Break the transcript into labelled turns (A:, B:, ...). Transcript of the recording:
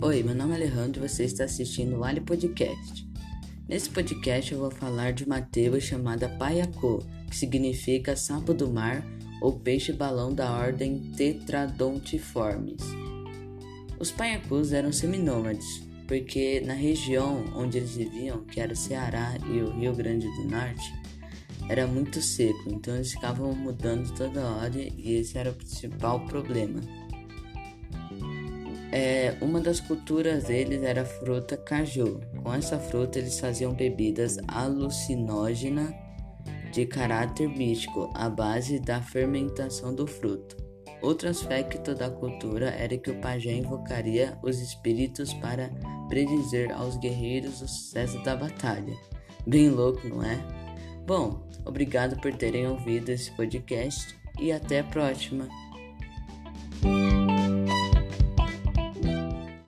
A: Oi, meu nome é Alejandro e você está assistindo o Ali Podcast. Nesse podcast eu vou falar de uma tribo chamada Paiaco, que significa sapo do mar ou peixe-balão da ordem Tetradontiformes. Os Paiacus eram seminômades, porque na região onde eles viviam, que era o Ceará e o Rio Grande do Norte, era muito seco, então eles ficavam mudando toda hora e esse era o principal problema. É, uma das culturas deles era a fruta caju. Com essa fruta eles faziam bebidas alucinógenas de caráter místico à base da fermentação do fruto. Outro aspecto da cultura era que o pajé invocaria os espíritos para predizer aos guerreiros o sucesso da batalha. Bem louco, não é? Bom, obrigado por terem ouvido esse podcast e até a próxima.